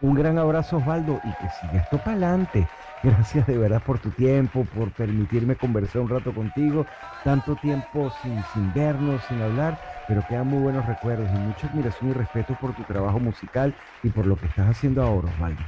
Un gran abrazo Osvaldo y que siga esto para adelante. Gracias de verdad por tu tiempo, por permitirme conversar un rato contigo. Tanto tiempo sin, sin vernos, sin hablar, pero quedan muy buenos recuerdos y mucha admiración y respeto por tu trabajo musical y por lo que estás haciendo ahora, Osvaldo.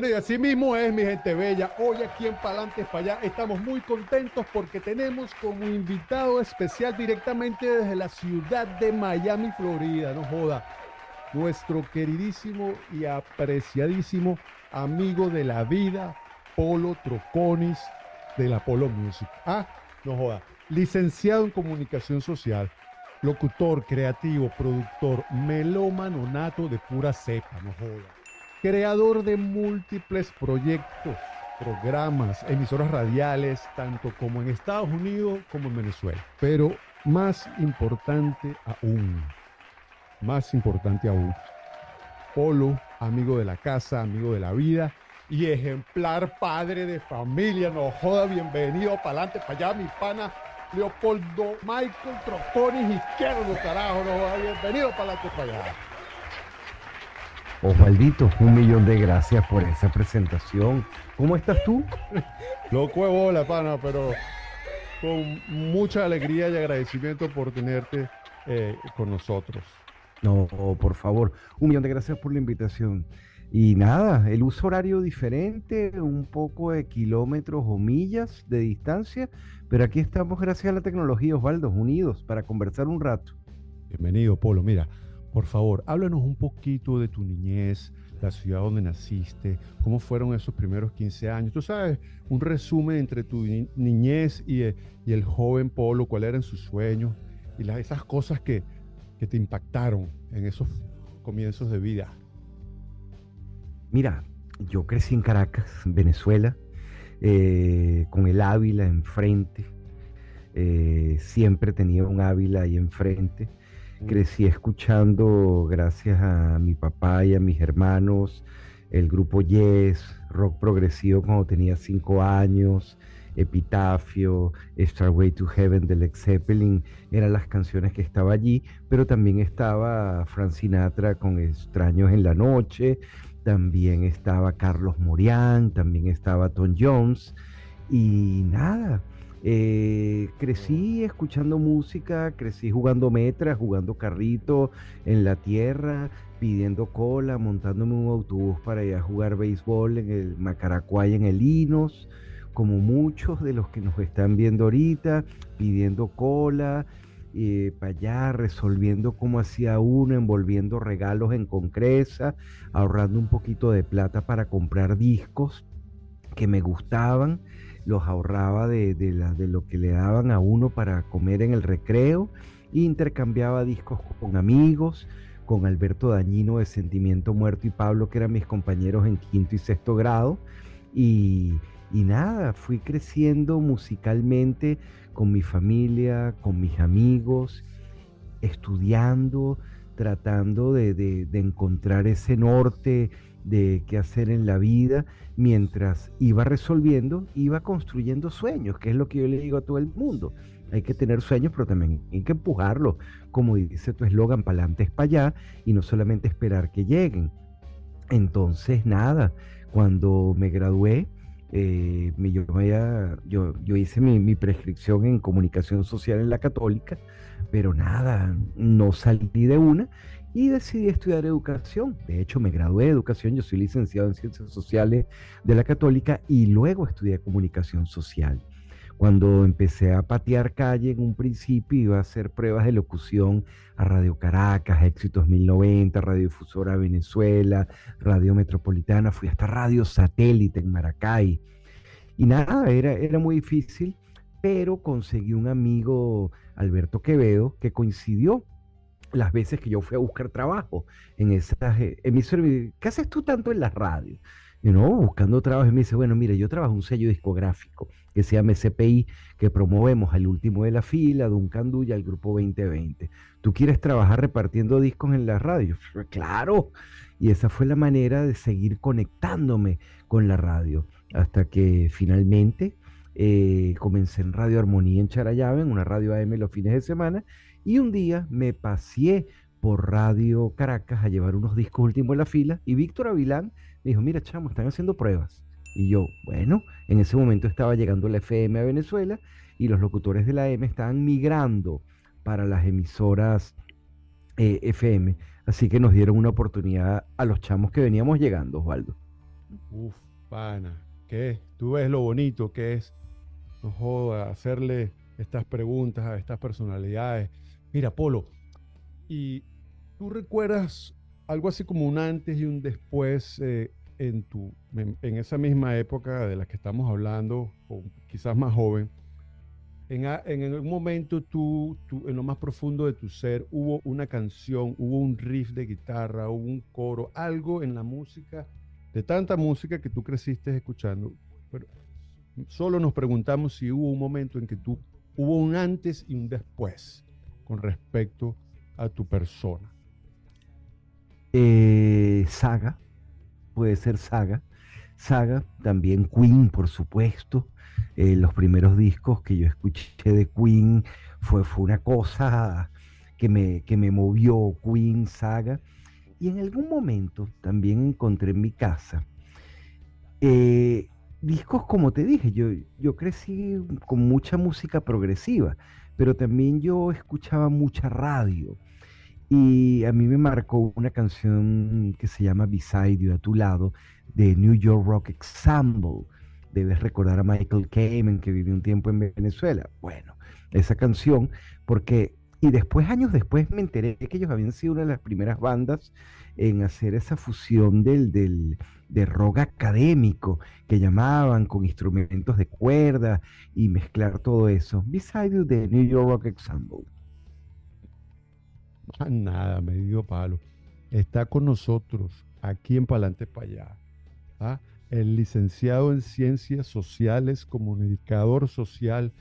Bueno, y así mismo es, mi gente bella. Hoy aquí en Palantes para allá estamos muy contentos porque tenemos como invitado especial directamente desde la ciudad de Miami, Florida, no joda, nuestro queridísimo y apreciadísimo amigo de la vida, Polo Troconis de la Polo Music. Ah, no joda, licenciado en comunicación social, locutor, creativo, productor, melómano nato de pura cepa, no joda creador de múltiples proyectos, programas, emisoras radiales, tanto como en Estados Unidos como en Venezuela. Pero más importante aún, más importante aún, Polo, amigo de la casa, amigo de la vida y ejemplar padre de familia. No joda, bienvenido para adelante, para allá, mi pana Leopoldo Michael Troconis Izquierdo, carajo, no joda, bienvenido para adelante, para allá. Osvaldito, un millón de gracias por esa presentación. ¿Cómo estás tú? Loco de bola, pana, pero con mucha alegría y agradecimiento por tenerte eh, con nosotros. No, por favor, un millón de gracias por la invitación. Y nada, el uso horario diferente, un poco de kilómetros o millas de distancia, pero aquí estamos gracias a la tecnología, Osvaldo, unidos para conversar un rato. Bienvenido, Polo. Mira, por favor, háblanos un poquito de tu niñez, la ciudad donde naciste, cómo fueron esos primeros 15 años. Tú sabes, un resumen entre tu niñez y, eh, el joven Polo, cuáles eran sus sueños y esas cosas que, te impactaron en esos comienzos de vida. Mira, yo crecí en Caracas, Venezuela, eh, con el Ávila enfrente. Eh, siempre tenía un Ávila ahí enfrente. Crecí escuchando, gracias a mi papá y a mis hermanos, el grupo Yes, rock progresivo cuando tenía cinco años, Epitafio, Starway to Heaven de Led Zeppelin, eran las canciones que estaba allí, pero también estaba Frank Sinatra con Extraños en la Noche, también estaba Carlos Morián, también estaba Tom Jones, y nada, eh, crecí escuchando música, crecí jugando metras, jugando carrito en la tierra, pidiendo cola, montándome un autobús para ir jugar béisbol en el Macaracuay, en el Inos, como muchos de los que nos están viendo ahorita, pidiendo cola, eh, para allá, resolviendo cómo hacía uno, envolviendo regalos en concreta, ahorrando un poquito de plata para comprar discos que me gustaban los ahorraba de, de lo que le daban a uno para comer en el recreo, e intercambiaba discos con amigos, con Alberto Dañino de Sentimiento Muerto y Pablo, que eran mis compañeros en quinto y sexto grado. Y, y nada, fui creciendo musicalmente con mi familia, con mis amigos, estudiando, tratando de, de, de encontrar ese norte de qué hacer en la vida, mientras iba resolviendo, iba construyendo sueños, que es lo que yo le digo a todo el mundo. Hay que tener sueños, pero también hay que empujarlos, como dice tu eslogan, para adelante es para allá, y no solamente esperar que lleguen. Entonces, nada, cuando me gradué, eh, yo, yo, yo, hice mi, mi, prescripción en comunicación social en la católica, pero nada, no salí de una y decidí estudiar educación. De hecho, me gradué de educación, yo soy licenciado en ciencias sociales de la católica y luego estudié comunicación social. Cuando empecé a patear calle en un principio iba a hacer pruebas de locución a Radio Caracas, Éxitos 1090, Radio Difusora Venezuela, Radio Metropolitana, fui hasta Radio Satélite en Maracay. Y nada, era, era muy difícil, pero conseguí un amigo, Alberto Quevedo, que coincidió las veces que yo fui a buscar trabajo en esas eh, emisoras. ¿Qué haces tú tanto en la radio? Buscando trabajo. Y me dice, bueno, mira, yo trabajo en un sello discográfico que se llama SPI, que promovemos al último de la fila, Duncan Du y al grupo 2020. ¿Tú quieres trabajar repartiendo discos en la radio? Claro. Y esa fue la manera de seguir conectándome con la radio. Hasta que finalmente eh, comencé en Radio Armonía en Charayave, en una radio AM los fines de semana, y un día me pasé por Radio Caracas a llevar unos discos últimos en la fila y Víctor Avilán dijo, mira chamo, están haciendo pruebas. Y yo, bueno, en ese momento estaba llegando la FM a Venezuela y los locutores de la M estaban migrando para las emisoras eh, FM. Así que nos dieron una oportunidad a los chamos que veníamos llegando, Osvaldo. Uf, pana, ¿qué? Tú ves lo bonito que es, no joda, hacerle estas preguntas a estas personalidades. Mira, Polo, ¿y tú recuerdas algo así como un antes y un después eh, en, tu, en, esa misma época de la que estamos hablando, o quizás más joven? En, en algún momento tú, tú, en lo más profundo de tu ser, hubo una canción, hubo un riff de guitarra, hubo un coro, algo en la música, de tanta música que tú creciste escuchando. Pero solo nos preguntamos si hubo un momento en que tú hubo un antes y un después con respecto a tu persona. Eh, saga, puede ser Saga. Saga, también Queen, por supuesto. Eh, los primeros discos que yo escuché de Queen fue, fue una cosa que me, que me movió, Queen, Saga. Y en algún momento también encontré en mi casa eh, discos, como te dije, yo, yo crecí con mucha música progresiva, pero también yo escuchaba mucha radio. Y a mí me marcó una canción que se llama Beside You, a tu lado, de New York Rock Ensemble. Debes recordar a Michael Kamen, que vivió un tiempo en Venezuela. Bueno, esa canción, porque, y después, años después, me enteré que ellos habían sido una de las primeras bandas en hacer esa fusión del, del, de rock académico que llamaban con instrumentos de cuerda y mezclar todo eso. Beside You de New York Rock Ensemble. Nada, medio palo. Está con nosotros aquí en Palante para allá. ¿ah? El licenciado en Ciencias Sociales, comunicador social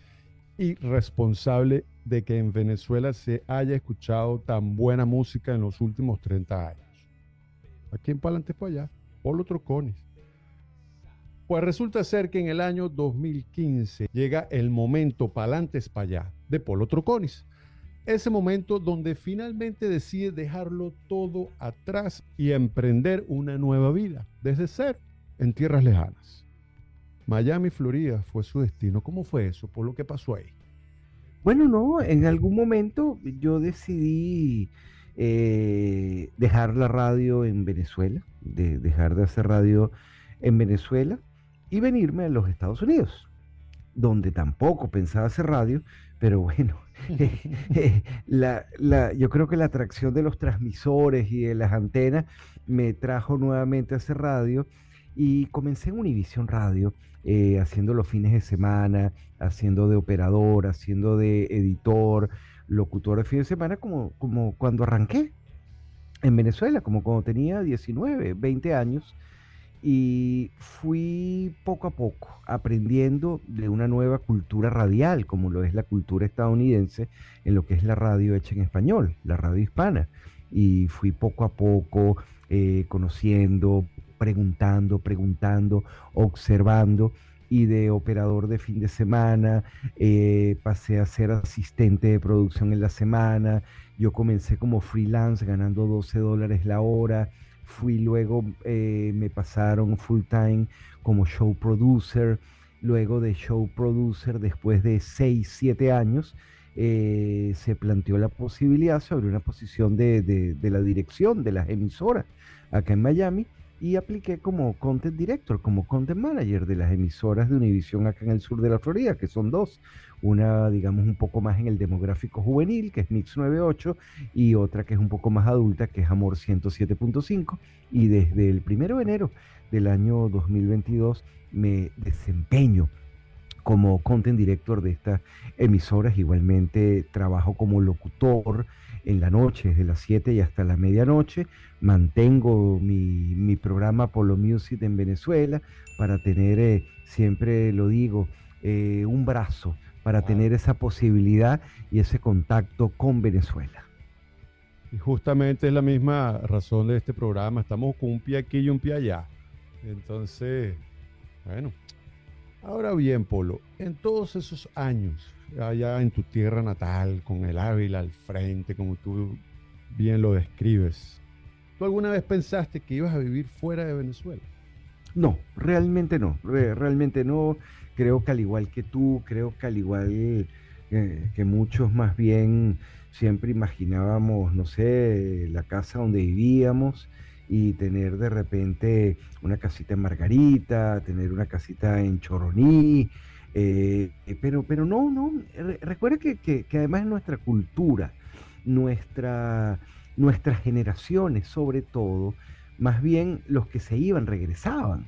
y responsable de que en Venezuela se haya escuchado tan buena música en los últimos 30 años. Aquí en Palante para allá. Polo Troconis. Pues resulta ser que en el año 2015 llega el momento palantes para allá de Polo Troconis. Ese momento donde finalmente decide dejarlo todo atrás y emprender una nueva vida, desde ser en tierras lejanas. Miami, Florida fue su destino. ¿Cómo fue eso? ¿Por lo que pasó ahí? Bueno, no, en algún momento yo decidí eh, dejar la radio en Venezuela, de dejar de hacer radio en Venezuela y venirme a los Estados Unidos, donde tampoco pensaba hacer radio, pero bueno, eh, yo creo que la atracción de los transmisores y de las antenas me trajo nuevamente a hacer radio y comencé en Univision Radio, eh, haciendo los fines de semana, haciendo de operador, haciendo de editor, locutor de fin de semana como, como cuando arranqué en Venezuela, como cuando tenía 19, 20 años. Y fui poco a poco aprendiendo de una nueva cultura radial, como lo es la cultura estadounidense, en lo que es la radio hecha en español, la radio hispana. Y fui poco a poco eh, conociendo, preguntando, preguntando, observando y de operador de fin de semana, eh, pasé a ser asistente de producción en la semana, yo comencé como freelance ganando 12 dólares la hora, fui luego, eh, me pasaron full time como show producer, luego de show producer, después de 6, 7 años, eh, se planteó la posibilidad sobre una posición de, de la dirección de las emisoras acá en Miami y apliqué como content director, como content manager de las emisoras de Univision acá en el sur de la Florida, que son dos. Una, digamos, un poco más en el demográfico juvenil, que es Mix 98, y otra que es un poco más adulta, que es Amor 107.5. Y desde el primero de enero del año 2022 me desempeño como content director de estas emisoras. Igualmente trabajo como locutor en la noche, desde las 7 y hasta la medianoche. Mantengo mi, programa Polo Music en Venezuela para tener, eh, siempre lo digo, eh, un brazo, para tener esa posibilidad y ese contacto con Venezuela. Y justamente es la misma razón de este programa. Estamos con un pie aquí y un pie allá. Entonces, bueno. Ahora bien, Polo, en todos esos años, allá en tu tierra natal, con el Ávila al frente, como tú bien lo describes, ¿tú alguna vez pensaste que ibas a vivir fuera de Venezuela? No, realmente no, realmente no. Creo que al igual que tú, creo que al igual eh, que muchos más bien siempre imaginábamos, no sé, la casa donde vivíamos y tener de repente una casita en Margarita, tener una casita en Choroní, eh, pero, pero no, no, recuerda que, que, además es nuestra cultura, nuestra, nuestras generaciones sobre todo, más bien los que se iban regresaban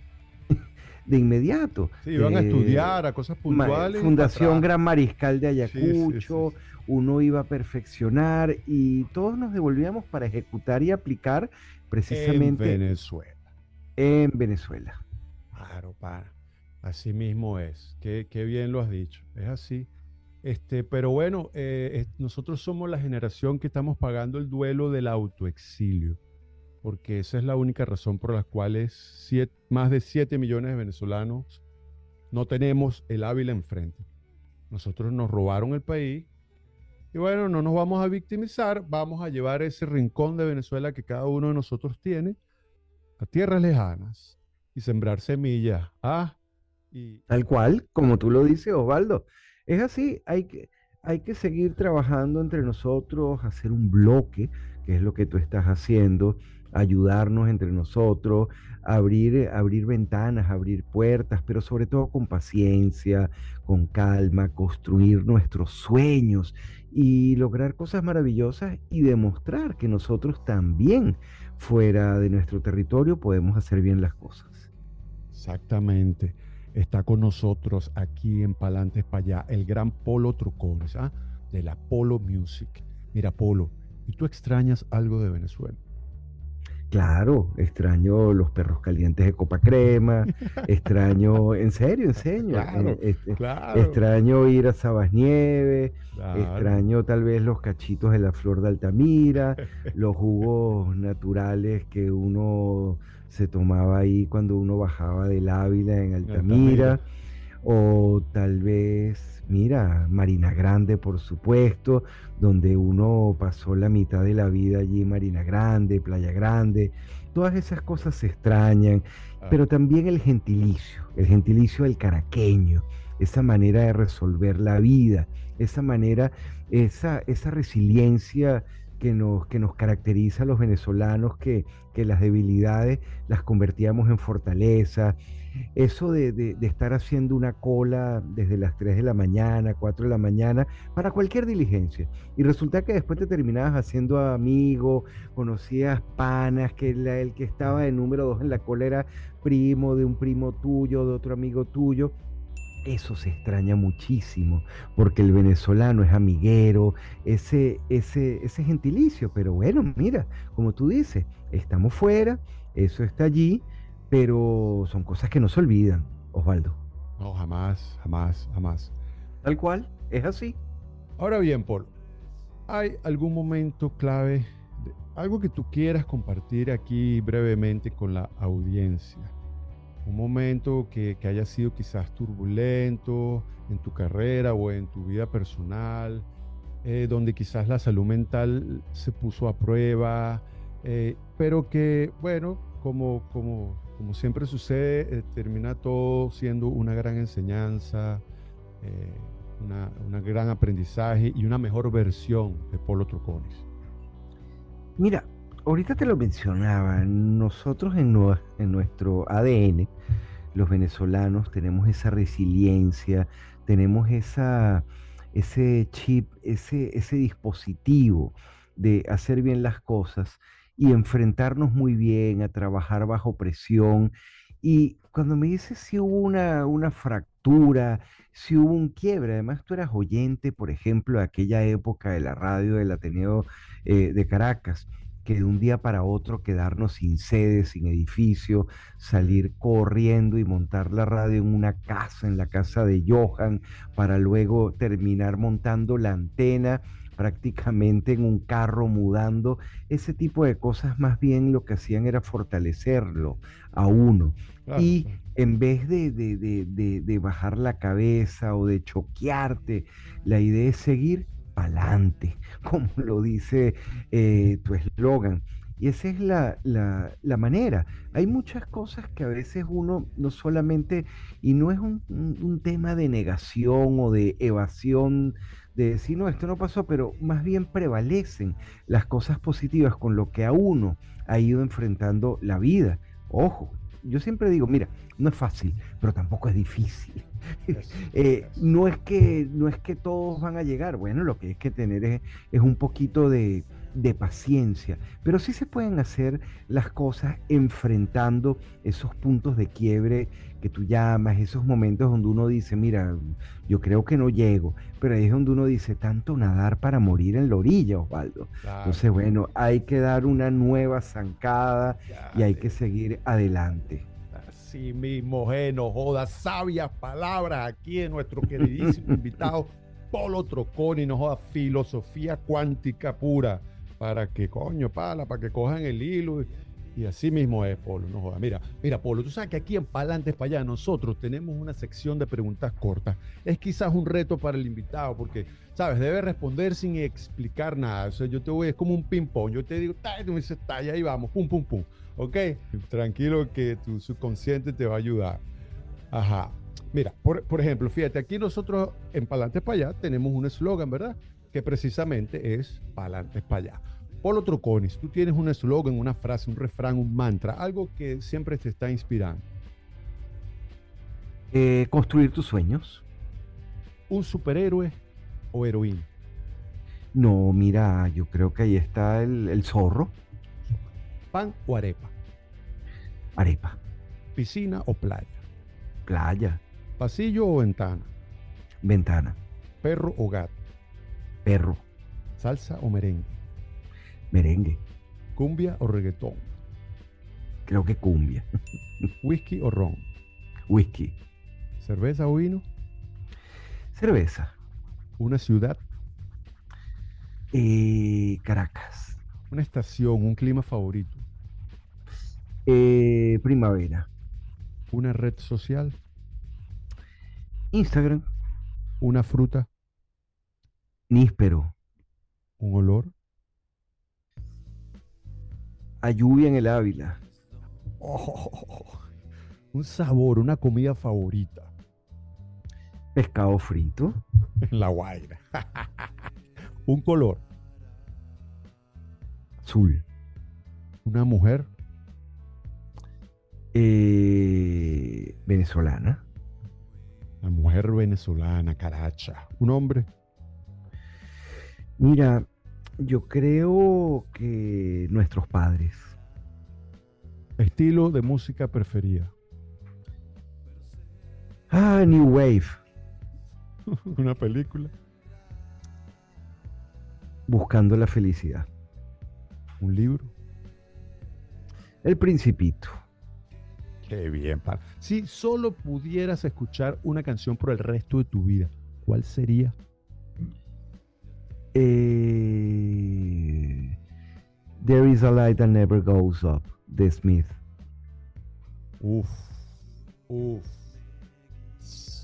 de inmediato. Sí, iban a eh, estudiar a cosas puntuales. Fundación Gran Mariscal de Ayacucho, uno iba a perfeccionar y todos nos devolvíamos para ejecutar y aplicar precisamente en Venezuela. En Venezuela. Claro, para. Así mismo es. Qué, bien lo has dicho. Es así. Este, pero bueno, eh, nosotros somos la generación que estamos pagando el duelo del autoexilio, porque esa es la única razón por la cual más de 7 millones de venezolanos no tenemos el Ávila enfrente. Nosotros nos robaron el país y bueno, no nos vamos a victimizar, vamos a llevar ese rincón de Venezuela que cada uno de nosotros tiene a tierras lejanas y sembrar semillas. Ah, y... Tal cual, como tú lo dices, Osvaldo. Es así, hay que, hay que seguir trabajando entre nosotros, hacer un bloque, que es lo que tú estás haciendo, ayudarnos entre nosotros, abrir, abrir ventanas, abrir puertas, pero sobre todo con paciencia, con calma, construir nuestros sueños y lograr cosas maravillosas y demostrar que nosotros también fuera de nuestro territorio podemos hacer bien las cosas. Exactamente. Está con nosotros aquí en Palantes para allá el gran Polo Trucones, ¿ah? de la Polo Music. Mira, Polo, ¿y tú extrañas algo de Venezuela? Claro, extraño los perros calientes de copa crema, extraño, en serio, en serio, eh, este, extraño ir a Sabas Nieves, extraño tal vez los cachitos de la flor de Altamira, los jugos naturales que uno se tomaba ahí cuando uno bajaba del Ávila en Altamira, o tal vez, mira, Marina Grande, por supuesto, donde uno pasó la mitad de la vida allí, Marina Grande, Playa Grande, todas esas cosas se extrañan, ah. pero también el gentilicio, el gentilicio del caraqueño, esa manera de resolver la vida, esa manera, esa, esa resiliencia que nos, que nos caracteriza a los venezolanos, que, que las debilidades las convertíamos en fortaleza, eso de, estar haciendo una cola desde las 3 de la mañana, 4 de la mañana, para cualquier diligencia. Y resulta que después te terminabas haciendo amigo, conocías panas, que el que estaba de número 2 en la cola era primo de un primo tuyo, de otro amigo tuyo. Eso se extraña muchísimo, porque el venezolano es amiguero, ese, ese, ese gentilicio, pero bueno, mira, como tú dices, estamos fuera, eso está allí, pero son cosas que no se olvidan, Osvaldo. No, jamás, jamás, jamás. Tal cual, es así. Ahora bien, Paul, ¿hay algún momento clave, algo que tú quieras compartir aquí brevemente con la audiencia? Un momento que, haya sido quizás turbulento en tu carrera o en tu vida personal, eh, donde quizás la salud mental se puso a prueba, eh, pero que, bueno, como, como como siempre sucede, eh, termina todo siendo una gran enseñanza, eh, una, gran aprendizaje y una mejor versión de Polo Trucones. Mira, ahorita te lo mencionaba, nosotros en, nuestro ADN, los venezolanos, tenemos esa resiliencia, tenemos esa, ese chip, ese, ese dispositivo de hacer bien las cosas y enfrentarnos muy bien, a trabajar bajo presión. Y cuando me dices si hubo una, una fractura, si hubo un quiebre. Además, tú eras oyente, por ejemplo, de aquella época de la radio del Ateneo eh, de Caracas que de un día para otro quedarnos sin sede, sin edificio, salir corriendo y montar la radio en una casa, en la casa de Johan, para luego terminar montando la antena prácticamente en un carro mudando, ese tipo de cosas más bien lo que hacían era fortalecerlo a uno. y en vez de, de, bajar la cabeza o de choquearte, la idea es seguir como lo dice eh, tu eslogan. Y esa es la, la, manera. Hay muchas cosas que a veces uno no solamente, y no es un, un, tema de negación o de evasión, de decir, no, esto no pasó, pero más bien prevalecen las cosas positivas con lo que a uno ha ido enfrentando la vida. Ojo, yo siempre digo, mira, no es fácil, pero tampoco es difícil. Eh, no, es que, no es que todos van a llegar, bueno, lo que hay que tener es, un poquito de, de, paciencia, pero sí se pueden hacer las cosas enfrentando esos puntos de quiebre que tú llamas, esos momentos donde uno dice, mira, yo creo que no llego, pero ahí es donde uno dice, tanto nadar para morir en la orilla, Osvaldo. Entonces, bueno, hay que dar una nueva zancada y hay que seguir adelante. Así mismo, no joda, sabias palabras aquí en nuestro queridísimo invitado Polo Troconi, no joda, filosofía cuántica pura, para que, coño, pala, para que cojan el hilo y así mismo es, Polo. No joda. Mira, mira, Polo, tú sabes que aquí en Palantes para allá nosotros tenemos una sección de preguntas cortas. Es quizás un reto para el invitado, porque, ¿sabes? Debe responder sin explicar nada. O sea, yo te voy, es como un ping-pong. Yo te digo, y tú me dices, y ahí vamos, pum, pum, pum. ¿Ok? Tranquilo que tu subconsciente te va a ayudar. Ajá. Mira, por, por ejemplo, fíjate, aquí nosotros en Palantes para allá tenemos un eslogan, ¿verdad? Que precisamente es Palantes para allá. Polo Troconis, tú tienes un eslogan, una frase, un refrán, un mantra, algo que siempre te está inspirando. Eh, construir tus sueños. ¿Un superhéroe o heroína? No, mira, yo creo que ahí está el, zorro. ¿Pan o arepa? Arepa. ¿Piscina o playa? Playa. ¿Pasillo o ventana? Ventana. ¿Perro o gato? Perro. ¿Salsa o merengue? Merengue. ¿Cumbia o reggaetón? Creo que cumbia. ¿Whisky o ron? Whisky. ¿Cerveza o vino? Cerveza. ¿Una ciudad? Eh, Caracas. ¿Una estación, un clima favorito? Eh, primavera. ¿Una red social? Instagram. ¿Una fruta? Níspero. ¿Un olor? A lluvia en el Ávila. Oh, un sabor, una comida favorita. Pescado frito. En la Guaira. un color. Azul. Una mujer. Eh, venezolana. La mujer venezolana, caracha. Un hombre. Mira, yo creo que nuestros padres. Estilo de música preferida. Ah, New Wave. Una película. Buscando la felicidad. Un libro. El Principito. Qué bien, par. Si solo pudieras escuchar una canción por el resto de tu vida, ¿cuál sería? Eh, There is a light that never goes up, de Smith. Uf, uf,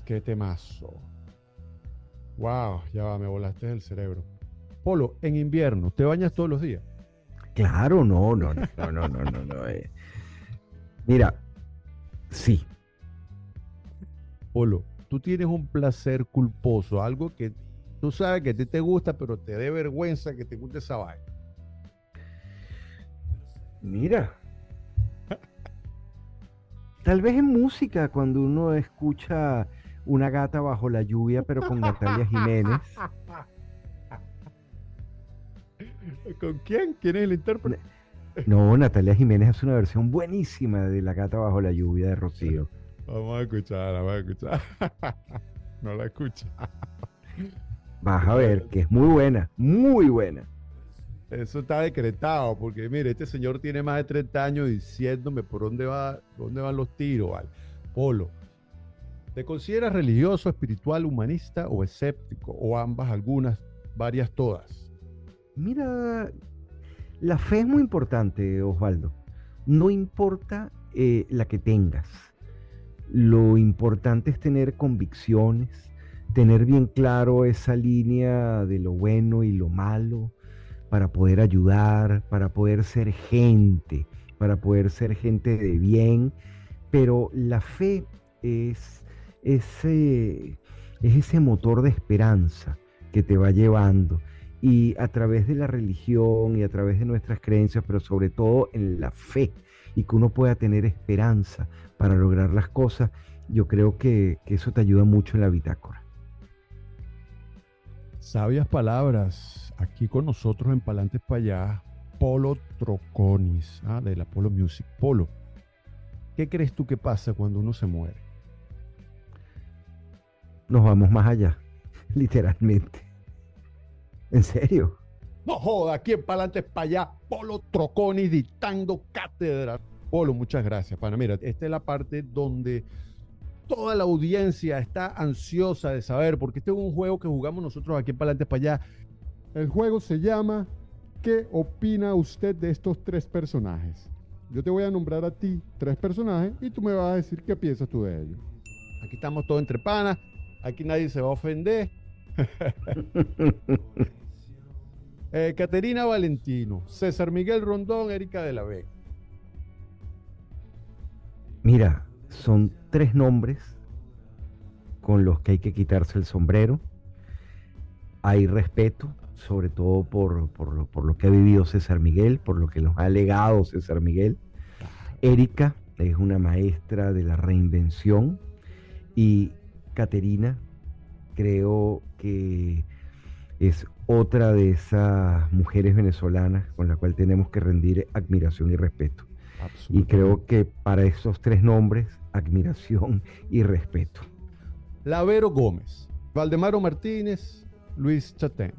qué temazo. Wow, ya va, me volaste el cerebro. Polo, en invierno, ¿te bañas todos los días? Claro, no, no, no, no, no, no, no. no eh. Mira, sí. Polo, tú tienes un placer culposo, algo que Tú sabes que a ti te gusta, pero te dé vergüenza que te guste esa vaina. Mira. Tal vez en música, cuando uno escucha una gata bajo la lluvia, pero con Natalia Jiménez. ¿Con quién? ¿Quién es el intérprete? No, Natalia Jiménez hace una versión buenísima de La gata bajo la lluvia de Rocío. Vamos a escuchar, vamos a escuchar. no la escucha. Vas a ver que es muy buena, muy buena. Eso está decretado, porque mire, este señor tiene más de 30 años diciéndome por dónde, va, dónde van los tiros, ¿vale? Polo. ¿Te consideras religioso, espiritual, humanista o escéptico? O ambas, algunas, varias, todas. Mira, la fe es muy importante, Osvaldo. No importa eh, la que tengas. Lo importante es tener convicciones, tener bien claro esa línea de lo bueno y lo malo, para poder ayudar, para poder ser gente, para poder ser gente de bien. Pero la fe es ese, es ese motor de esperanza que te va llevando. Y a través de la religión y a través de nuestras creencias, pero sobre todo en la fe, y que uno pueda tener esperanza para lograr las cosas, yo creo que, que eso te ayuda mucho en la bitácora. Sabias palabras aquí con nosotros en Palantes para allá, Polo Troconis, ¿ah? de la Polo Music. Polo, ¿qué crees tú que pasa cuando uno se muere? Nos vamos más allá, literalmente. ¿En serio? No joda, aquí en Palantes para allá, Polo Troconis dictando cátedra. Polo, muchas gracias, pana. Mira, esta es la parte donde toda la audiencia está ansiosa de saber, porque este es un juego que jugamos nosotros aquí en Palantes para allá. El juego se llama ¿Qué opina usted de estos tres personajes? Yo te voy a nombrar a ti tres personajes y tú me vas a decir qué piensas tú de ellos. Aquí estamos todos entre panas, aquí nadie se va a ofender. eh, Caterina Valentino, César Miguel Rondón, Erika de la Vega. Mira, son tres nombres con los que hay que quitarse el sombrero. Hay respeto, sobre todo por, por, lo, que ha vivido César Miguel, por lo que nos ha legado César Miguel. Erika es una maestra de la reinvención y Caterina creo que es otra de esas mujeres venezolanas con la cual tenemos que rendir admiración y respeto. Y creo que para esos tres nombres, admiración y respeto. Lavero Gómez, Valdemaro Martínez, Luis Chatén.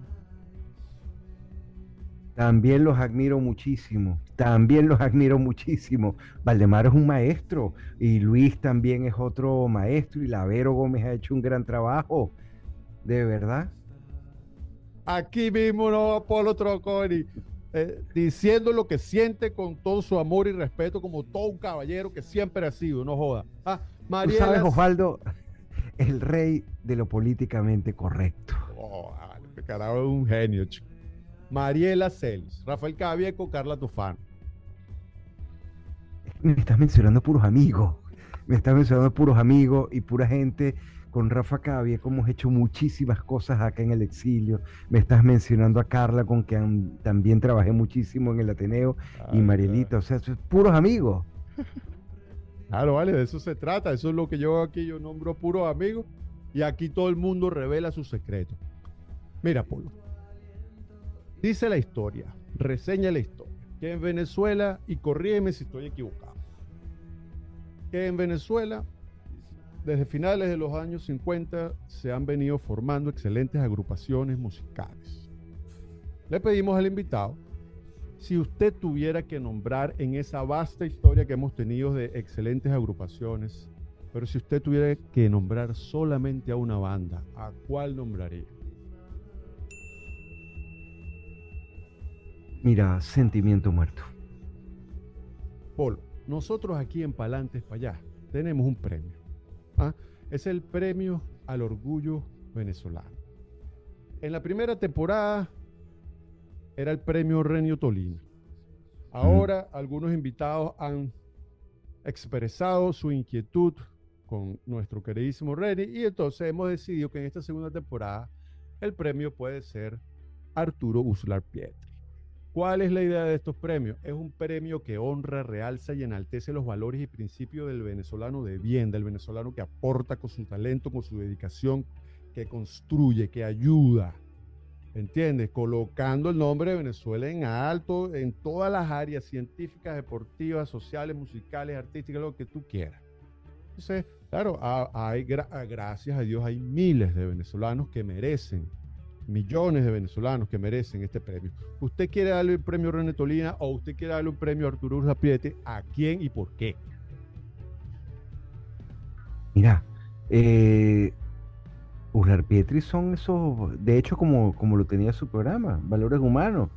También los admiro muchísimo, también los admiro muchísimo. Valdemaro es un maestro y Luis también es otro maestro y Lavero Gómez ha hecho un gran trabajo, de verdad. Aquí mismo no, Apolo Troconi. Eh, diciendo lo que siente con todo su amor y respeto, como todo un caballero que siempre ha sido, no joda. Ah, Tú sabes, Osvaldo, el rey de lo políticamente correcto. Oh, carajo, es un genio, chico. Mariela Celis, Rafael Cavieco, Carla Tufano. Me estás mencionando puros amigos. Me estás mencionando puros amigos y pura gente con Rafa Cavia, como hemos hecho muchísimas cosas acá en el exilio. Me estás mencionando a Carla, con quien también trabajé muchísimo en el Ateneo, y Marielita, o sea, puros amigos. Claro, vale, de eso se trata. Eso es lo que yo aquí, yo nombro puros amigos, y aquí todo el mundo revela sus secretos. Mira, Polo. Dice la historia, reseña la historia, que en Venezuela, y corrígeme si estoy equivocado, que en Venezuela desde finales de los años 50 se han venido formando excelentes agrupaciones musicales. Le pedimos al invitado si usted tuviera que nombrar en esa vasta historia que hemos tenido de excelentes agrupaciones, pero si usted tuviera que nombrar solamente a una banda, ¿a cuál nombraría? Mira, Sentimiento Muerto. Polo, nosotros aquí en Palantes para allá tenemos un premio. ¿Ah? es el premio al orgullo venezolano. En la primera temporada era el premio Renio Tolina. Ahora algunos invitados han expresado su inquietud con nuestro queridísimo Reni y entonces hemos decidido que en esta segunda temporada el premio puede ser Arturo Uslar Pietri. ¿Cuál es la idea de estos premios? Es un premio que honra, realza y enaltece los valores y principios del venezolano de bien, del venezolano que aporta con su talento, con su dedicación, que construye, que ayuda. ¿Entiendes? Colocando el nombre de Venezuela en alto en todas las áreas científicas, deportivas, sociales, musicales, artísticas, lo que tú quieras. Entonces, claro, hay, gracias a Dios hay miles de venezolanos que merecen, millones de venezolanos que merecen este premio. ¿Usted quiere darle el premio René Tolina o usted quiere darle un premio a Arturo Urzapiete? ¿A quién y por qué? Mira, eh, Pietri son esos, de hecho, como, como lo tenía su programa, Valores Humanos.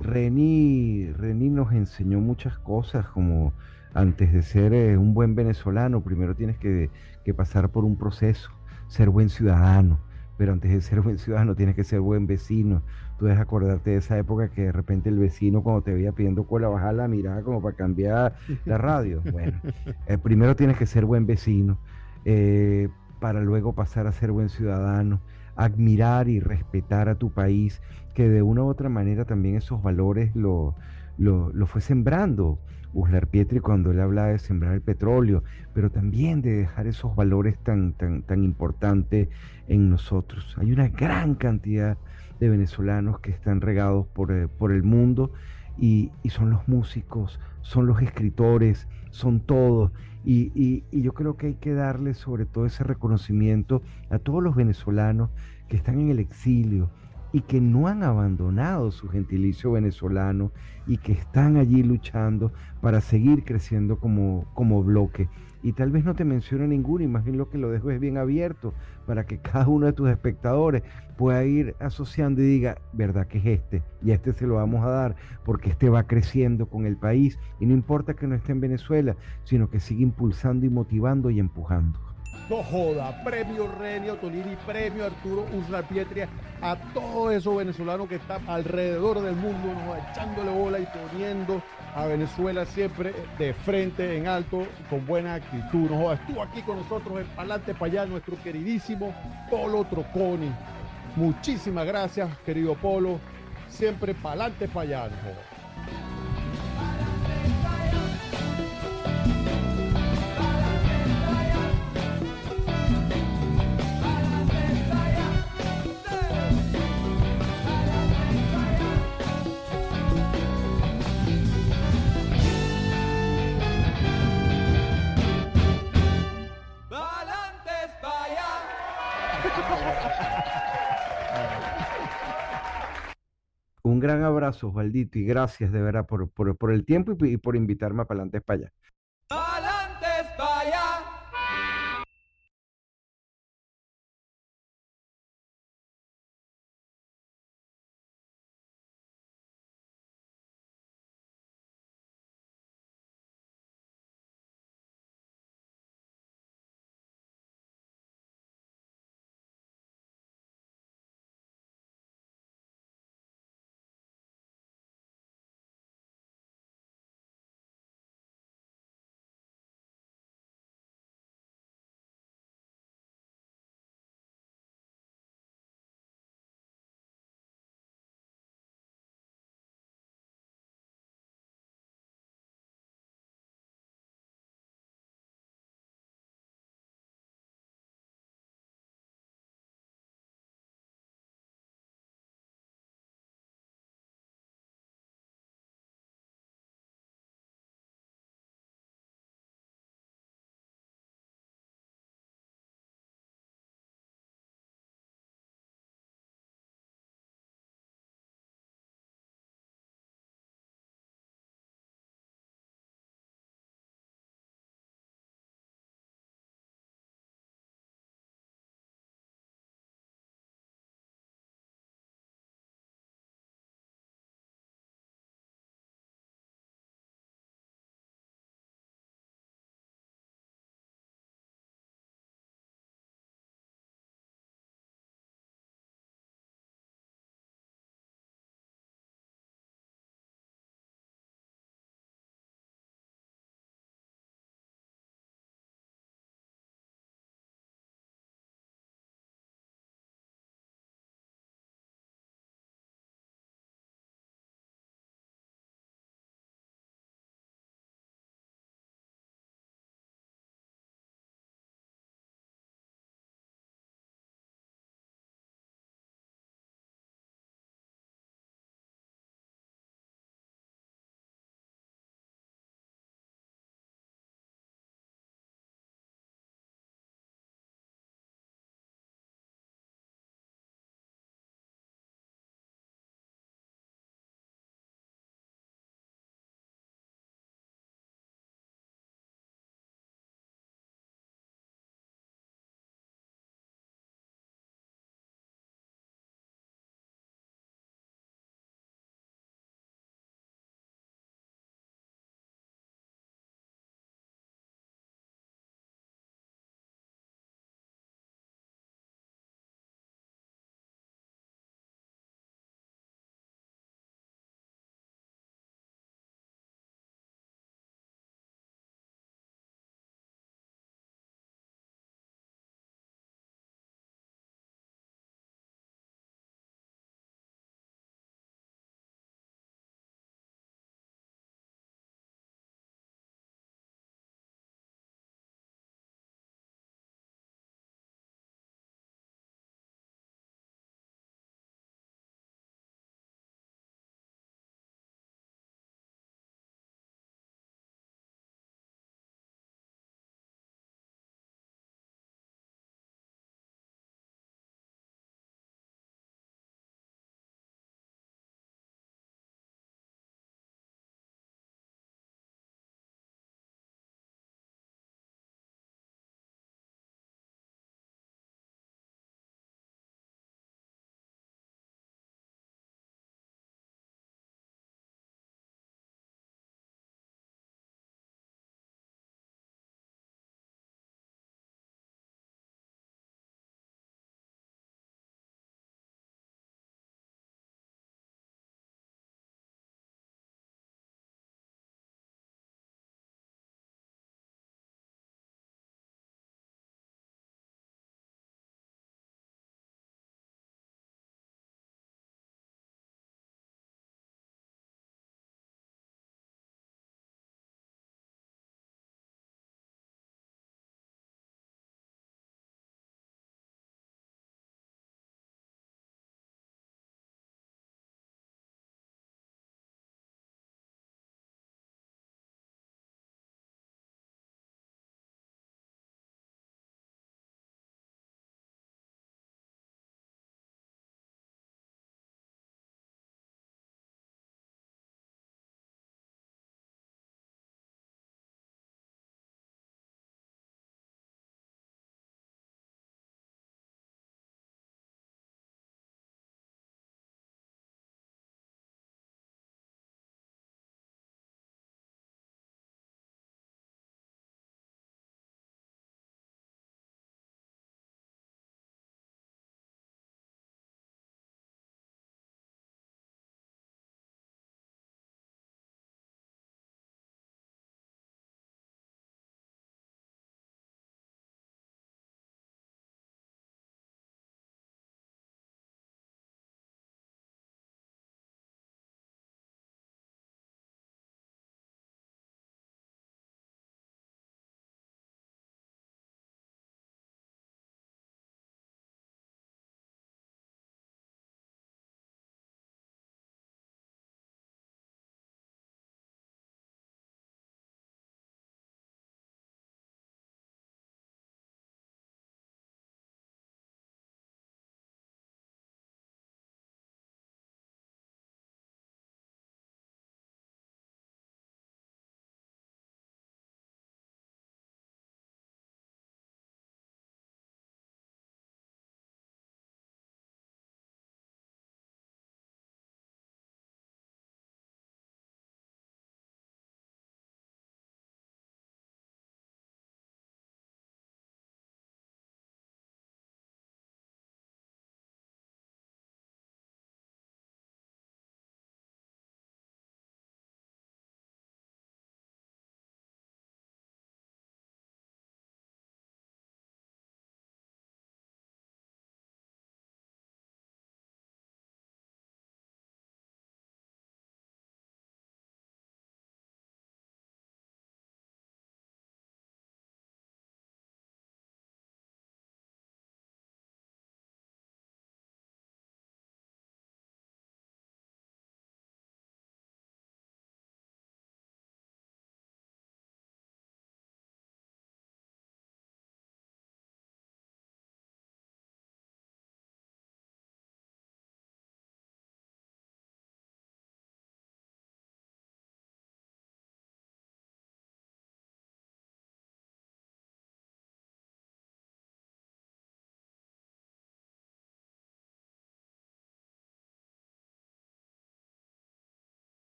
Reni, Reni nos enseñó muchas cosas, como antes de ser eh, un buen venezolano, primero tienes que, pasar por un proceso, ser buen ciudadano, pero antes de ser buen ciudadano tienes que ser buen vecino. Tú debes acordarte de esa época que de repente el vecino cuando te veía pidiendo cola bajaba la mirada como para cambiar la radio. Bueno, eh, primero tienes que ser buen vecino. Eh, para luego pasar a ser buen ciudadano, admirar y respetar a tu país, que de una u otra manera también esos valores lo, lo, fue sembrando. Uslar Pietri cuando él hablaba de sembrar el petróleo, pero también de dejar esos valores tan, tan, tan importantes en nosotros. Hay una gran cantidad de venezolanos que están regados por, eh, por el mundo y, y, son los músicos, son los escritores, son todos. Y, yo creo que hay que darle sobre todo ese reconocimiento a todos los venezolanos que están en el exilio y que no han abandonado su gentilicio venezolano y que están allí luchando para seguir creciendo como, como bloque y tal vez no te mencione ninguno, imagino lo que lo dejo es bien abierto para que cada uno de tus espectadores pueda ir asociando y diga, ¿verdad que es este? Y a este se lo vamos a dar porque este va creciendo con el país y no importa que no esté en Venezuela, sino que sigue impulsando y motivando y empujando. No joda, premio Renio Tolini, premio Arturo Uslar Pietria, a todos esos venezolanos que están alrededor del mundo, echándole bola y poniendo a Venezuela siempre de frente, en alto, con buena actitud. No joda, estuvo aquí con nosotros en Palante para allá nuestro queridísimo Polo Troconi. Muchísimas gracias, querido Polo. Siempre pa'lante para allá. Un gran abrazo, Osvaldito, y gracias de verdad por, por, el tiempo y, por invitarme a Palantes para